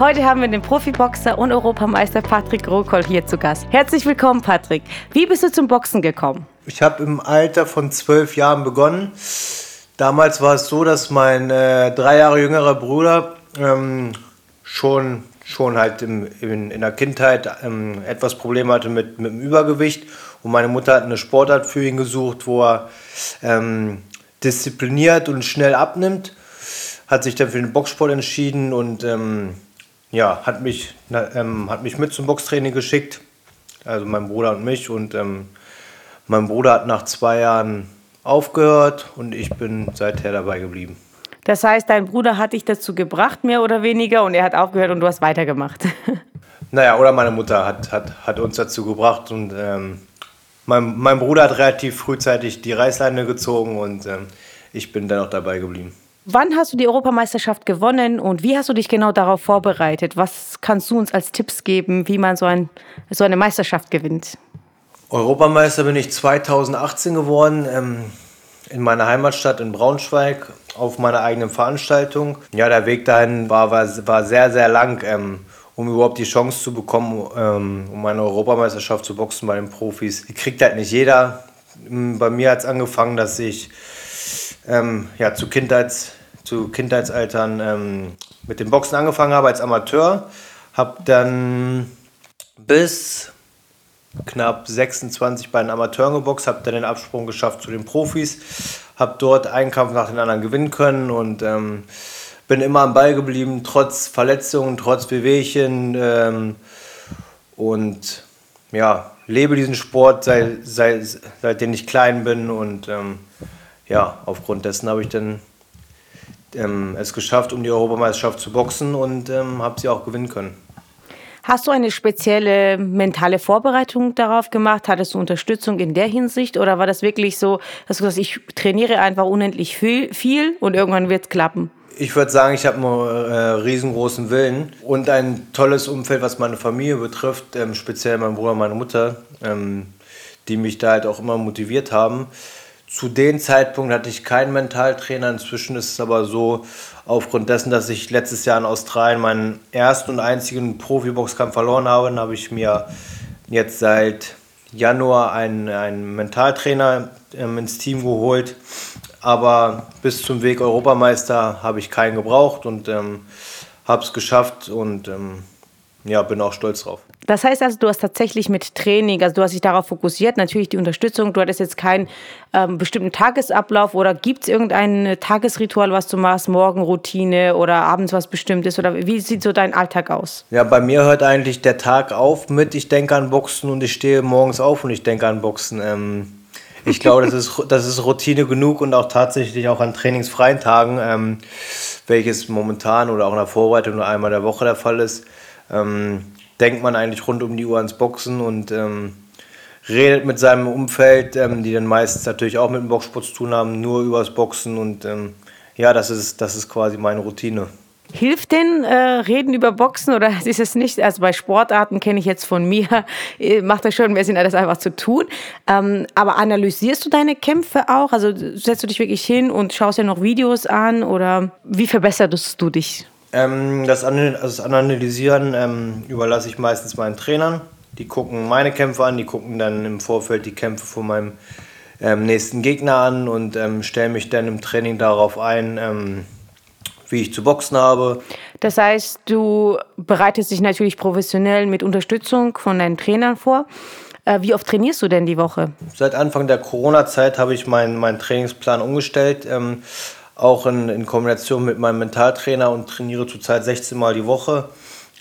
Heute haben wir den Profiboxer und Europameister Patrick Rohkoll hier zu Gast. Herzlich willkommen, Patrick. Wie bist du zum Boxen gekommen? Ich habe im Alter von zwölf Jahren begonnen. Damals war es so, dass mein äh, drei Jahre jüngerer Bruder ähm, schon, schon halt im, in, in der Kindheit ähm, etwas Probleme hatte mit, mit dem Übergewicht. Und meine Mutter hat eine Sportart für ihn gesucht, wo er ähm, diszipliniert und schnell abnimmt. Hat sich dann für den Boxsport entschieden und ähm, ja, hat, mich, na, ähm, hat mich mit zum Boxtraining geschickt. Also mein Bruder und mich. Und ähm, mein Bruder hat nach zwei Jahren aufgehört und ich bin seither dabei geblieben. Das heißt, dein Bruder hat dich dazu gebracht, mehr oder weniger, und er hat aufgehört und du hast weitergemacht. Naja, oder meine Mutter hat, hat, hat uns dazu gebracht und ähm, mein, mein Bruder hat relativ frühzeitig die Reißleine gezogen und ähm, ich bin dann auch dabei geblieben. Wann hast du die Europameisterschaft gewonnen und wie hast du dich genau darauf vorbereitet? Was kannst du uns als Tipps geben, wie man so, ein, so eine Meisterschaft gewinnt? Europameister bin ich 2018 geworden. Ähm, in meiner Heimatstadt in Braunschweig auf meiner eigenen Veranstaltung. Ja, der Weg dahin war, war, war sehr, sehr lang, ähm, um überhaupt die Chance zu bekommen, ähm, um eine Europameisterschaft zu boxen bei den Profis. Die kriegt halt nicht jeder. Bei mir hat es angefangen, dass ich ähm, ja, zu, Kindheits, zu Kindheitsaltern ähm, mit dem Boxen angefangen habe als Amateur. Habe dann bis knapp 26 bei den Amateuren geboxt, habe dann den Absprung geschafft zu den Profis, habe dort einen Kampf nach dem anderen gewinnen können und ähm, bin immer am Ball geblieben, trotz Verletzungen, trotz Wehwehchen ähm, und ja, lebe diesen Sport seit, seit, seitdem ich klein bin und ähm, ja, aufgrund dessen habe ich dann ähm, es geschafft, um die Europameisterschaft zu boxen und ähm, habe sie auch gewinnen können. Hast du eine spezielle mentale Vorbereitung darauf gemacht? Hattest du Unterstützung in der Hinsicht? Oder war das wirklich so, dass du gesagt ich trainiere einfach unendlich viel, viel und irgendwann wird es klappen? Ich würde sagen, ich habe einen äh, riesengroßen Willen und ein tolles Umfeld, was meine Familie betrifft, ähm, speziell mein Bruder und meine Mutter, ähm, die mich da halt auch immer motiviert haben. Zu dem Zeitpunkt hatte ich keinen Mentaltrainer. Inzwischen ist es aber so, aufgrund dessen, dass ich letztes Jahr in Australien meinen ersten und einzigen Profiboxkampf verloren habe, habe ich mir jetzt seit Januar einen, einen Mentaltrainer ähm, ins Team geholt. Aber bis zum Weg Europameister habe ich keinen gebraucht und ähm, habe es geschafft und ähm, ja, bin auch stolz drauf. Das heißt also, du hast tatsächlich mit Training, also du hast dich darauf fokussiert, natürlich die Unterstützung, du hattest jetzt keinen ähm, bestimmten Tagesablauf oder gibt es irgendein Tagesritual, was du machst, Morgenroutine oder abends was Bestimmtes oder wie sieht so dein Alltag aus? Ja, bei mir hört eigentlich der Tag auf mit, ich denke an Boxen und ich stehe morgens auf und ich denke an Boxen. Ähm, ich glaube, das ist, das ist Routine genug und auch tatsächlich auch an trainingsfreien Tagen, ähm, welches momentan oder auch in der Vorbereitung nur einmal der Woche der Fall ist. Ähm, denkt man eigentlich rund um die Uhr ans Boxen und ähm, redet mit seinem Umfeld, ähm, die dann meistens natürlich auch mit dem Boxsport zu tun haben, nur übers Boxen und ähm, ja, das ist, das ist quasi meine Routine. Hilft denn äh, Reden über Boxen oder ist es nicht? Also bei Sportarten kenne ich jetzt von mir, äh, macht das schon mehr Sinn, das einfach zu tun. Ähm, aber analysierst du deine Kämpfe auch? Also setzt du dich wirklich hin und schaust dir noch Videos an oder wie verbesserst du dich? Ähm, das, das, Analysieren ähm, überlasse ich meistens meinen Trainern. Die gucken meine Kämpfe an, die gucken dann im Vorfeld die Kämpfe von meinem ähm, nächsten Gegner an und ähm, stellen mich dann im Training darauf ein, ähm, wie ich zu boxen habe. Das heißt, du bereitest dich natürlich professionell mit Unterstützung von deinen Trainern vor. Äh, wie oft trainierst du denn die Woche? Seit Anfang der Corona-Zeit habe ich meinen mein Trainingsplan umgestellt. Auch in, in Kombination mit meinem Mentaltrainer und trainiere zurzeit 16 Mal die Woche.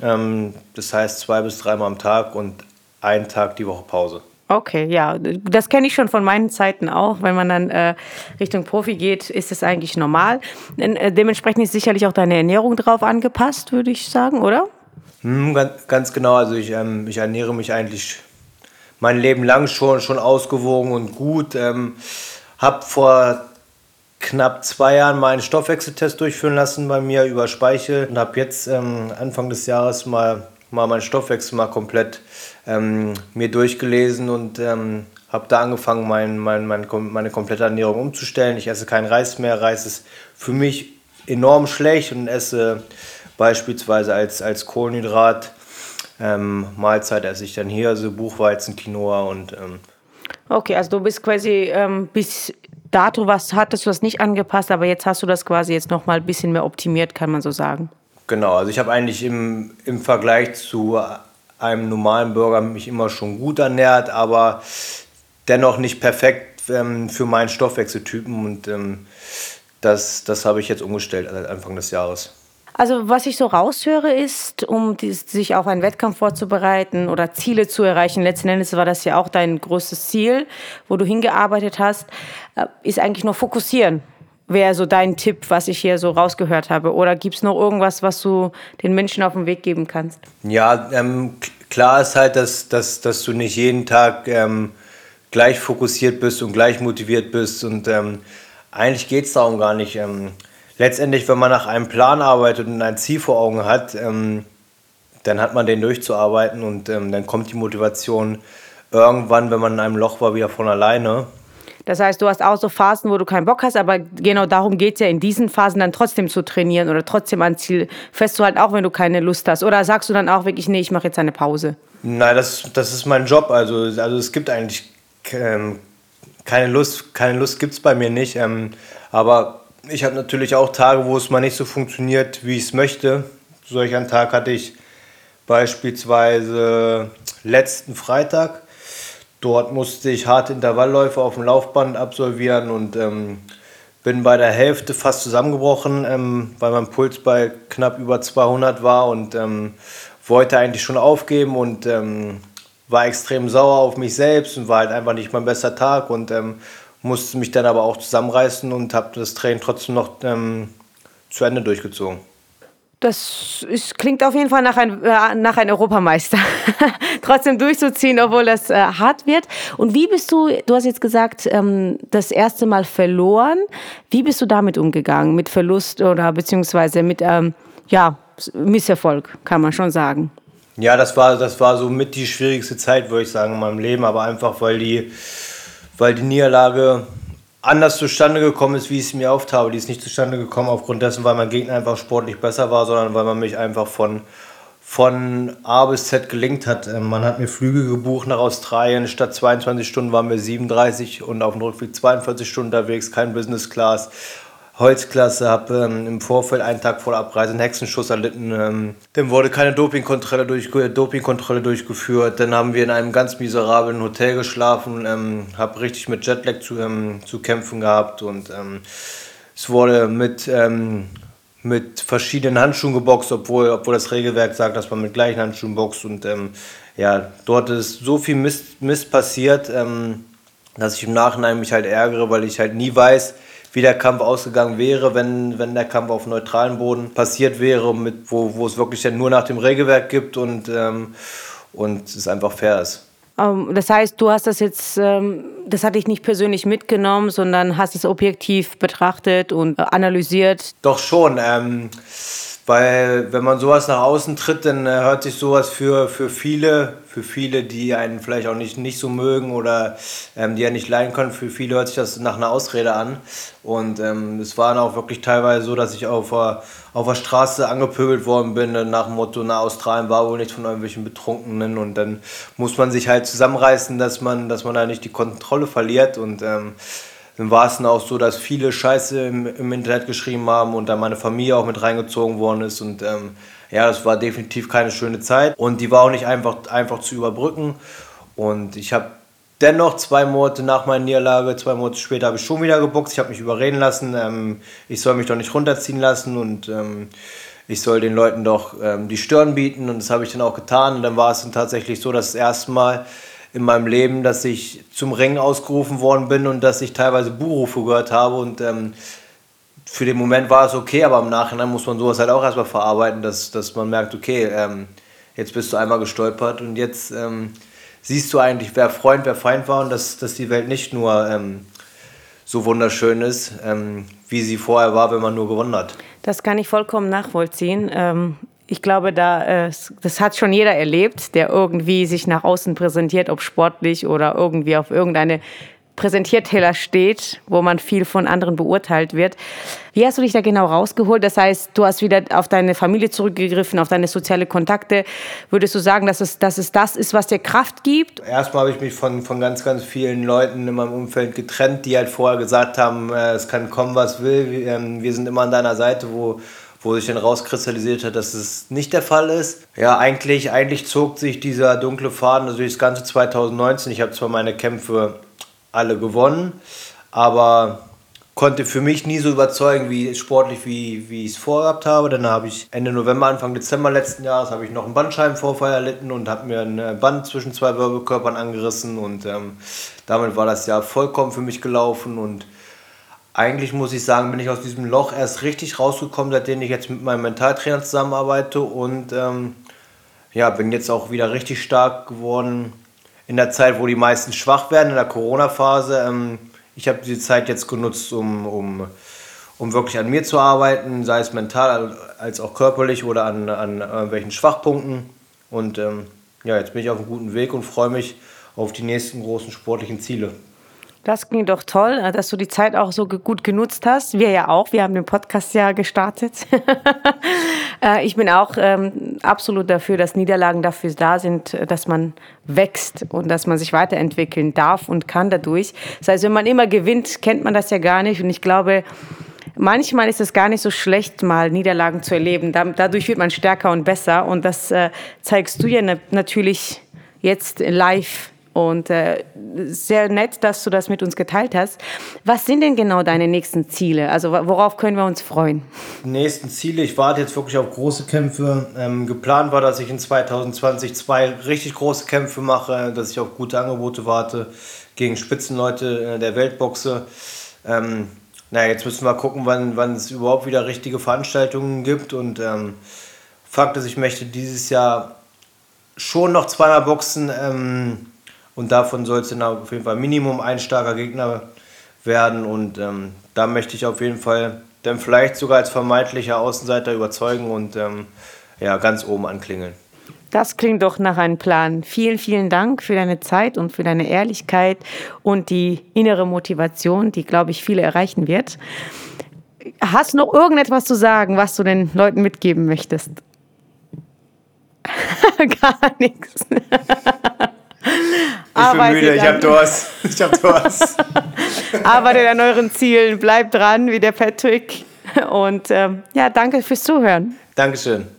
Ähm, das heißt zwei bis dreimal am Tag und einen Tag die Woche Pause. Okay, ja, das kenne ich schon von meinen Zeiten auch. Wenn man dann äh, Richtung Profi geht, ist es eigentlich normal. Äh, dementsprechend ist sicherlich auch deine Ernährung drauf angepasst, würde ich sagen, oder? Hm, ganz, ganz, genau. Also ich, ähm, ich ernähre mich eigentlich mein Leben lang schon, schon ausgewogen und gut. Ähm, habe vor knapp zwei Jahren mal einen Stoffwechseltest durchführen lassen bei mir über Speichel und habe jetzt ähm, Anfang des Jahres mal, mal meinen Stoffwechsel mal komplett ähm, mir durchgelesen und ähm, habe da angefangen, mein, mein, mein, meine komplette Ernährung umzustellen. Ich esse keinen Reis mehr. Reis ist für mich enorm schlecht und esse beispielsweise als, als Kohlenhydrat ähm, Mahlzeit esse ich dann hier so Buchweizen, Quinoa und ähm, Okay, also du bist quasi ähm, bis dato was hattest du das nicht angepasst, aber jetzt hast du das quasi jetzt noch mal ein bisschen mehr optimiert, kann man so sagen. Genau, also ich habe eigentlich im, im Vergleich zu einem normalen Burger mich immer schon gut ernährt, aber dennoch nicht perfekt ähm, für meinen Stoffwechseltypen und ähm, das, das habe ich jetzt umgestellt seit Anfang des Jahres. Also was ich so raushöre ist, um die, sich auf einen Wettkampf vorzubereiten oder Ziele zu erreichen, letzten Endes war das ja auch dein größtes Ziel, wo du hingearbeitet hast, äh, ist eigentlich nur fokussieren. Wäre so dein Tipp, was ich hier so rausgehört habe? Oder gibt es noch irgendwas, was du den Menschen auf den Weg geben kannst? Ja, ähm, klar ist halt, dass, dass, dass du nicht jeden Tag ähm, gleich fokussiert bist und gleich motiviert bist. Und ähm, eigentlich geht es darum gar nicht. Letztendlich, wenn man nach einem Plan arbeitet und ein Ziel vor Augen hat, ähm, dann hat man den durchzuarbeiten und ähm, dann kommt die Motivation irgendwann, wenn man in einem Loch war, wieder von alleine. Das heißt, du hast auch so Phasen, wo du keinen Bock hast, aber genau darum geht es ja in diesen Phasen dann trotzdem zu trainieren oder trotzdem ein Ziel festzuhalten, auch wenn du keine Lust hast. Oder sagst du dann auch wirklich, nee, ich mache jetzt eine Pause? Nein, das, das ist mein Job. Also, also es gibt eigentlich ähm, keine Lust, keine Lust gibt es bei mir nicht. Ähm, aber ich habe natürlich auch Tage, wo es mal nicht so funktioniert, wie ich es möchte. Solch einen Tag hatte ich beispielsweise letzten Freitag. Dort musste ich harte Intervallläufe auf dem Laufband absolvieren und ähm, bin bei der Hälfte fast zusammengebrochen, ähm, weil mein Puls bei knapp über 200 war und ähm, wollte eigentlich schon aufgeben und ähm, war extrem sauer auf mich selbst und war halt einfach nicht mein bester Tag und ähm, musste mich dann aber auch zusammenreißen und habe das Training trotzdem noch ähm, zu Ende durchgezogen. Das ist, klingt auf jeden Fall nach, ein, äh, nach einem Europameister. Trotzdem durchzuziehen, obwohl das äh, hart wird. Und wie bist du, du hast jetzt gesagt, ähm, das erste Mal verloren. Wie bist du damit umgegangen? Mit Verlust oder beziehungsweise mit ähm, ja, Misserfolg, kann man schon sagen. Ja, das war, das war so mit die schwierigste Zeit, würde ich sagen, in meinem Leben. Aber einfach, weil die weil die Niederlage anders zustande gekommen ist, wie ich es mir oft habe. Die ist nicht zustande gekommen aufgrund dessen, weil mein Gegner einfach sportlich besser war, sondern weil man mich einfach von, von A bis Z gelingt hat. Ähm, man hat mir Flüge gebucht nach Australien. Statt 22 Stunden waren wir 37 und auf dem Rückweg 42 Stunden unterwegs, kein Business Class. Holzklasse, habe ähm, im Vorfeld einen Tag vor der Abreise einen Hexenschuss erlitten. Ähm, dann wurde keine Dopingkontrolle, durch, Dopingkontrolle durchgeführt. Dann haben wir in einem ganz miserablen Hotel geschlafen, ähm, habe richtig mit Jetlag zu, ähm, zu kämpfen gehabt und ähm, es wurde mit, ähm, mit verschiedenen Handschuhen geboxt, obwohl, obwohl das Regelwerk sagt, dass man mit gleichen Handschuhen boxt. Und ja, dort ist so viel Mist, Mist passiert, dass ich im Nachhinein mich halt ärgere, weil ich halt nie weiß, wie der Kampf ausgegangen wäre, wenn, wenn der Kampf auf neutralem Boden passiert wäre, mit, wo, wo es wirklich dann nur nach dem Regelwerk gibt und, ähm, und es einfach fair ist. Ähm, das heißt, du hast das jetzt, ähm, das hatte ich nicht persönlich mitgenommen, sondern hast es objektiv betrachtet und äh, analysiert. Doch schon. Ähm, weil wenn man sowas nach außen tritt, dann äh, hört sich sowas für, für viele, für viele, die einen vielleicht auch nicht, nicht so mögen oder ähm, die ja nicht leiden können, für viele hört sich das nach einer Ausrede an. Und ähm, es war auch wirklich teilweise so, dass ich auf der, auf der Straße angepöbelt worden bin, nach dem Motto, na, Australien war wohl nicht von irgendwelchen Betrunkenen. Und dann muss man sich halt zusammenreißen, dass man, dass man da nicht die Kontrolle verliert. Und ähm, dann war es dann auch so, dass viele Scheiße im, im, Internet geschrieben haben und dann meine Familie auch mit reingezogen worden ist. Und ähm, ja, das war definitiv keine schöne Zeit. Und die war auch nicht einfach, einfach zu überbrücken. Und ich habe dennoch zwei Monate nach meiner Niederlage, zwei Monate später habe ich schon wieder geboxt. Ich habe mich überreden lassen, ähm, ich soll mich doch nicht runterziehen lassen und ähm, ich soll den Leuten doch ähm, die Stirn bieten. Und das habe ich dann auch getan. Und dann war es dann tatsächlich so, dass das erste Mal in meinem Leben, dass ich zum Ring ausgerufen worden bin und dass ich teilweise Buhrufe gehört habe und ähm, für den Moment war es okay, aber im Nachhinein muss man sowas halt auch erstmal verarbeiten, dass, dass man merkt, okay, ähm, jetzt bist du einmal gestolpert und jetzt ähm, siehst du eigentlich, wer Freund, wer Feind war und dass, dass die Welt nicht nur ähm, so wunderschön ist, ähm, wie sie vorher war, wenn man nur gewonnen hat. Das kann ich vollkommen nachvollziehen. Ich glaube, da, äh, das hat schon jeder erlebt, der irgendwie sich nach außen präsentiert, ob sportlich oder irgendwie auf irgendeine Präsentierteller steht, wo man viel von anderen beurteilt wird. Wie hast du dich da genau rausgeholt? Das heißt, du hast wieder auf deine Familie zurückgegriffen, auf deine soziale Kontakte. Würdest du sagen, dass es, dass es das ist, was dir Kraft gibt? Erstmal habe ich mich von, von ganz, ganz vielen Leuten in meinem Umfeld getrennt, die halt vorher gesagt haben, äh, es kann kommen, was will. Ähm, wir sind immer an deiner Seite, wo, wo sich dann rauskristallisiert hat, dass es nicht der Fall ist. Ja, eigentlich, eigentlich zog sich dieser dunkle Faden also durch das ganze 2019. Ich habe zwar meine Kämpfe alle gewonnen, aber konnte für mich nie so überzeugen, wie sportlich, wie, wie ich es vorgehabt habe. Dann habe ich Ende November, Anfang Dezember letzten Jahres habe ich noch einen Bandscheibenvorfall erlitten und habe mir ein Band zwischen zwei Wirbelkörpern angerissen und ähm, damit war das Jahr vollkommen für mich gelaufen und eigentlich muss ich sagen, bin ich aus diesem Loch erst richtig rausgekommen, seitdem ich jetzt mit meinem Mentaltrainer zusammenarbeite und ähm, ja, bin jetzt auch wieder richtig stark geworden in der Zeit, wo die meisten schwach werden, in der Corona-Phase. Ähm, ich habe diese Zeit jetzt genutzt, um, um, um wirklich an mir zu arbeiten, sei es mental als auch körperlich oder an, an irgendwelchen Schwachpunkten. Und ähm, ja, jetzt bin ich auf einem guten Weg und freue mich auf die nächsten großen sportlichen Ziele. Das ging doch toll, äh, dass du die Zeit auch so gut genutzt hast. Wir ja auch. Wir haben den Podcast ja gestartet. Äh, ich bin auch ähm, absolut dafür, dass Niederlagen dafür da sind, dass man wächst und dass man sich weiterentwickeln darf und kann dadurch. Das heißt, wenn man immer gewinnt, kennt man das ja gar nicht. Und ich glaube, manchmal ist es gar nicht so schlecht, mal Niederlagen zu erleben. Dadurch wird man stärker und besser. Und das äh, zeigst du ja natürlich jetzt live und äh, sehr nett, dass du das mit uns geteilt hast. Was sind denn genau deine nächsten Ziele? Also worauf können wir uns freuen? Die nächsten Ziele, ich warte jetzt wirklich auf große Kämpfe. Ähm, geplant war, dass ich in 2020 zwei richtig große Kämpfe mache, dass ich auf gute Angebote warte gegen Spitzenleute äh, der Weltboxe. Ähm, naja, jetzt müssen wir gucken, wann, wann es überhaupt wieder richtige Veranstaltungen gibt. Und ähm, Fakt ist, ich möchte dieses Jahr schon noch zweimal boxen. Ähm, und davon soll es dann auf jeden Fall Minimum ein starker Gegner werden. Und ähm, da möchte ich auf jeden Fall dann vielleicht sogar als vermeintlicher Außenseiter überzeugen und ähm, ja, ganz oben anklingeln. Das klingt doch nach einem Plan. Vielen, vielen Dank für deine Zeit und für deine Ehrlichkeit und die innere Motivation, die, glaube ich, viele erreichen wird. Hast du noch irgendetwas zu sagen, was du den Leuten mitgeben möchtest? Gar nichts. Ich bin müde, ich habe Durst. Ich hab Durst. Arbeitet an euren Zielen, bleibt dran, wie der Patrick. Und ähm, ja, danke fürs Zuhören. Dankeschön.